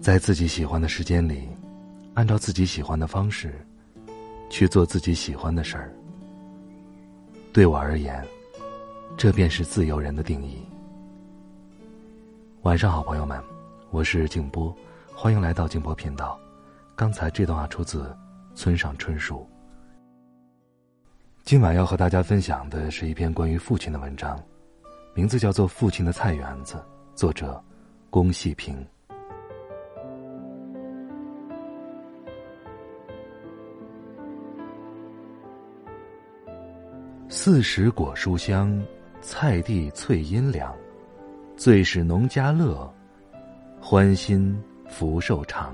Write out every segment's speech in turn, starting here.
在自己喜欢的时间里，按照自己喜欢的方式，去做自己喜欢的事儿。对我而言，这便是自由人的定义。晚上好，朋友们，我是静波，欢迎来到静波频道。刚才这段话出自村上春树。今晚要和大家分享的是一篇关于父亲的文章，名字叫做《父亲的菜园子》，作者龚细平。四时果蔬香，菜地翠阴凉，最是农家乐，欢心福寿长。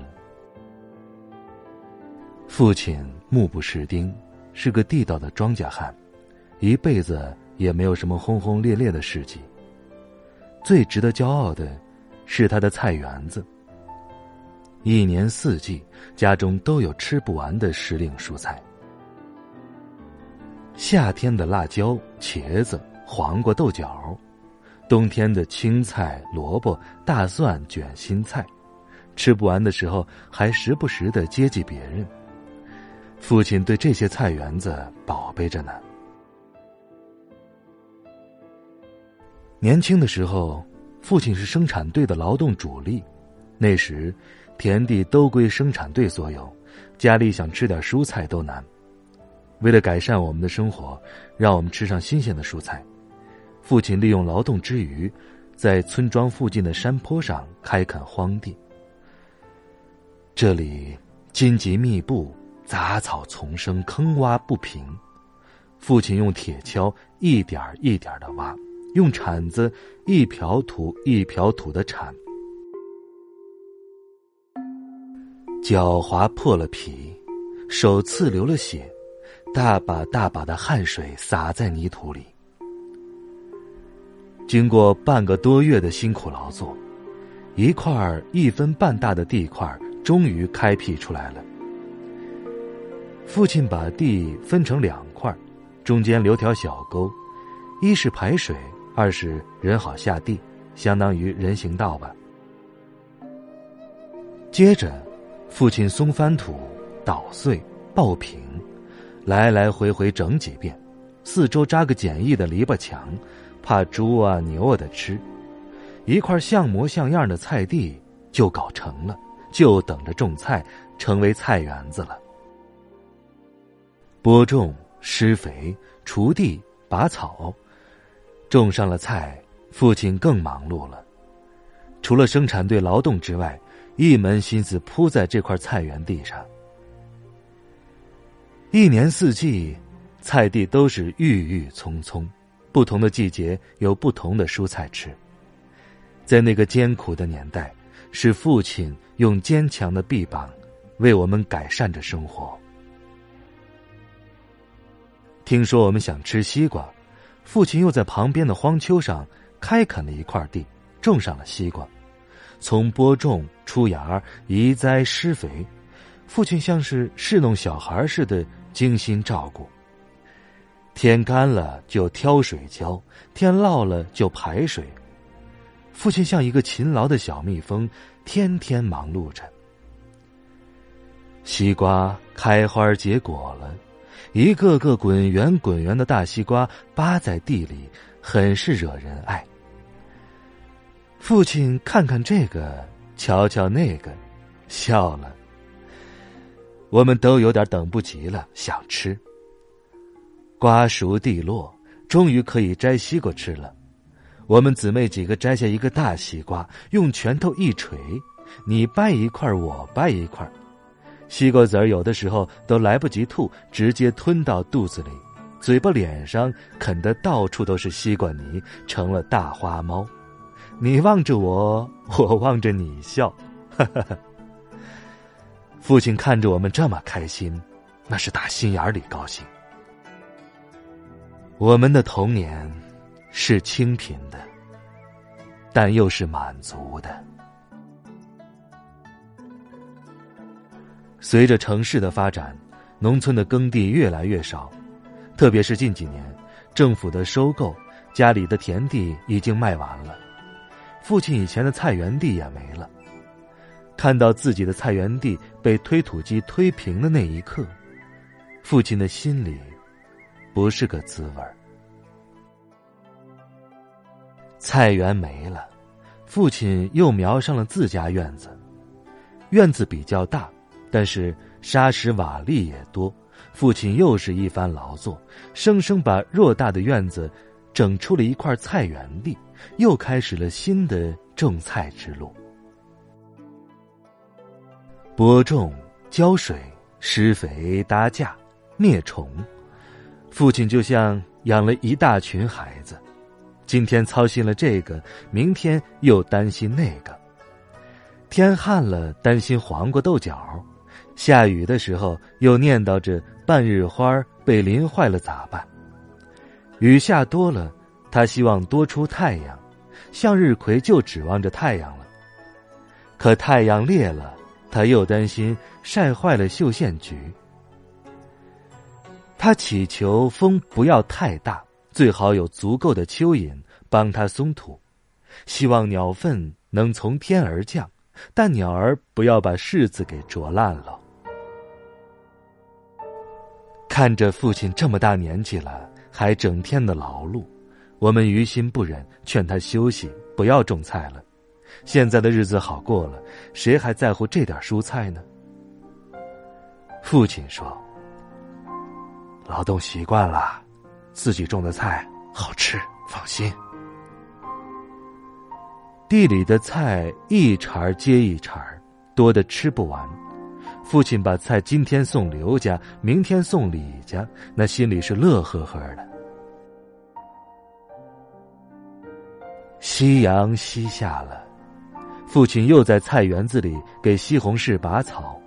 父亲目不识丁，是个地道的庄稼汉，一辈子也没有什么轰轰烈烈的事迹。最值得骄傲的，是他的菜园子。一年四季，家中都有吃不完的时令蔬菜。夏天的辣椒、茄子、黄瓜、豆角，冬天的青菜、萝卜、大蒜、卷心菜，吃不完的时候还时不时的接济别人。父亲对这些菜园子宝贝着呢。年轻的时候，父亲是生产队的劳动主力，那时田地都归生产队所有，家里想吃点蔬菜都难。为了改善我们的生活，让我们吃上新鲜的蔬菜，父亲利用劳动之余，在村庄附近的山坡上开垦荒地。这里荆棘密布，杂草丛生，坑洼不平。父亲用铁锹一点一点的挖，用铲子一瓢土一瓢土的铲，脚划破了皮，手刺流了血。大把大把的汗水洒在泥土里。经过半个多月的辛苦劳作，一块一分半大的地块终于开辟出来了。父亲把地分成两块，中间留条小沟，一是排水，二是人好下地，相当于人行道吧。接着，父亲松翻土、捣碎、爆平。来来回回整几遍，四周扎个简易的篱笆墙，怕猪啊牛啊的吃。一块像模像样的菜地就搞成了，就等着种菜，成为菜园子了。播种、施肥、锄地、拔草，种上了菜，父亲更忙碌了。除了生产队劳动之外，一门心思扑在这块菜园地上。一年四季，菜地都是郁郁葱葱，不同的季节有不同的蔬菜吃。在那个艰苦的年代，是父亲用坚强的臂膀为我们改善着生活。听说我们想吃西瓜，父亲又在旁边的荒丘上开垦了一块地，种上了西瓜，从播种、出芽、移栽、施肥。父亲像是侍弄小孩似的精心照顾。天干了就挑水浇，天涝了就排水。父亲像一个勤劳的小蜜蜂，天天忙碌着。西瓜开花结果了，一个个滚圆滚圆的大西瓜扒在地里，很是惹人爱。父亲看看这个，瞧瞧那个，笑了。我们都有点等不及了，想吃。瓜熟蒂落，终于可以摘西瓜吃了。我们姊妹几个摘下一个大西瓜，用拳头一捶，你掰一块，我掰一块。西瓜籽儿有的时候都来不及吐，直接吞到肚子里，嘴巴、脸上啃得到处都是西瓜泥，成了大花猫。你望着我，我望着你笑。哈哈哈父亲看着我们这么开心，那是打心眼里高兴。我们的童年是清贫的，但又是满足的。随着城市的发展，农村的耕地越来越少，特别是近几年，政府的收购，家里的田地已经卖完了，父亲以前的菜园地也没了。看到自己的菜园地被推土机推平的那一刻，父亲的心里不是个滋味儿。菜园没了，父亲又瞄上了自家院子，院子比较大。但是沙石瓦砾也多，父亲又是一番劳作，生生把偌大的院子整出了一块菜园地，又开始了新的种菜之路。播种、浇水、施肥、搭架、灭虫，父亲就像养了一大群孩子，今天操心了这个，明天又担心那个。天旱了，担心黄瓜豆角。下雨的时候，又念叨着半日花被淋坏了咋办？雨下多了，他希望多出太阳，向日葵就指望着太阳了。可太阳烈了，他又担心晒坏了绣线菊。他祈求风不要太大，最好有足够的蚯蚓帮他松土，希望鸟粪能从天而降，但鸟儿不要把柿子给啄烂了。看着父亲这么大年纪了，还整天的劳碌，我们于心不忍，劝他休息，不要种菜了。现在的日子好过了，谁还在乎这点蔬菜呢？父亲说：“劳动习惯了，自己种的菜好吃，放心。”地里的菜一茬接一茬，多的吃不完。父亲把菜今天送刘家，明天送李家，那心里是乐呵呵的。夕阳西下了，父亲又在菜园子里给西红柿拔草，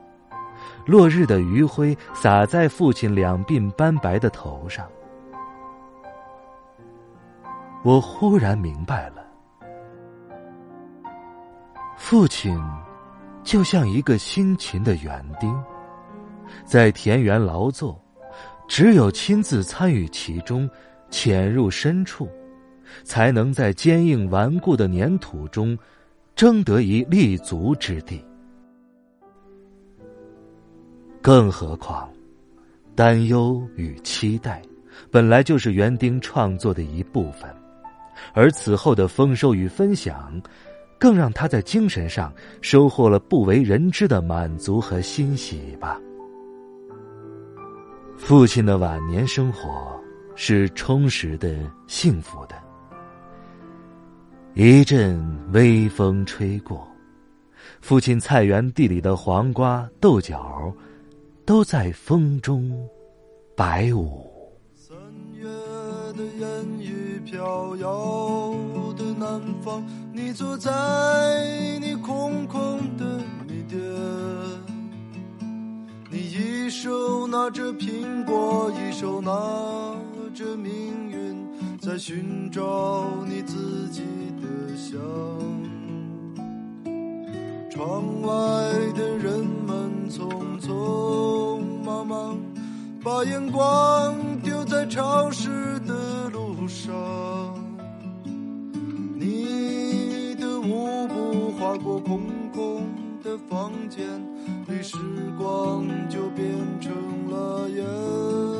落日的余晖洒在父亲两鬓斑白的头上。我忽然明白了，父亲。就像一个辛勤的园丁，在田园劳作，只有亲自参与其中，潜入深处，才能在坚硬顽固的粘土中，争得一立足之地。更何况，担忧与期待，本来就是园丁创作的一部分，而此后的丰收与分享。更让他在精神上收获了不为人知的满足和欣喜吧。父亲的晚年生活是充实的、幸福的。一阵微风吹过，父亲菜园地里的黄瓜、豆角，都在风中摆舞。三月的烟雨飘摇的南方。你坐在你空空的米店，你一手拿着苹果，一手拿着命运，在寻找你自己的香。窗外的人们匆匆忙忙，把眼光丢在潮湿的路上。你的舞步划过空空的房间里，时光就变成了烟。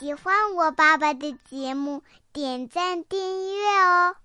喜欢我爸爸的节目，点赞订阅哦。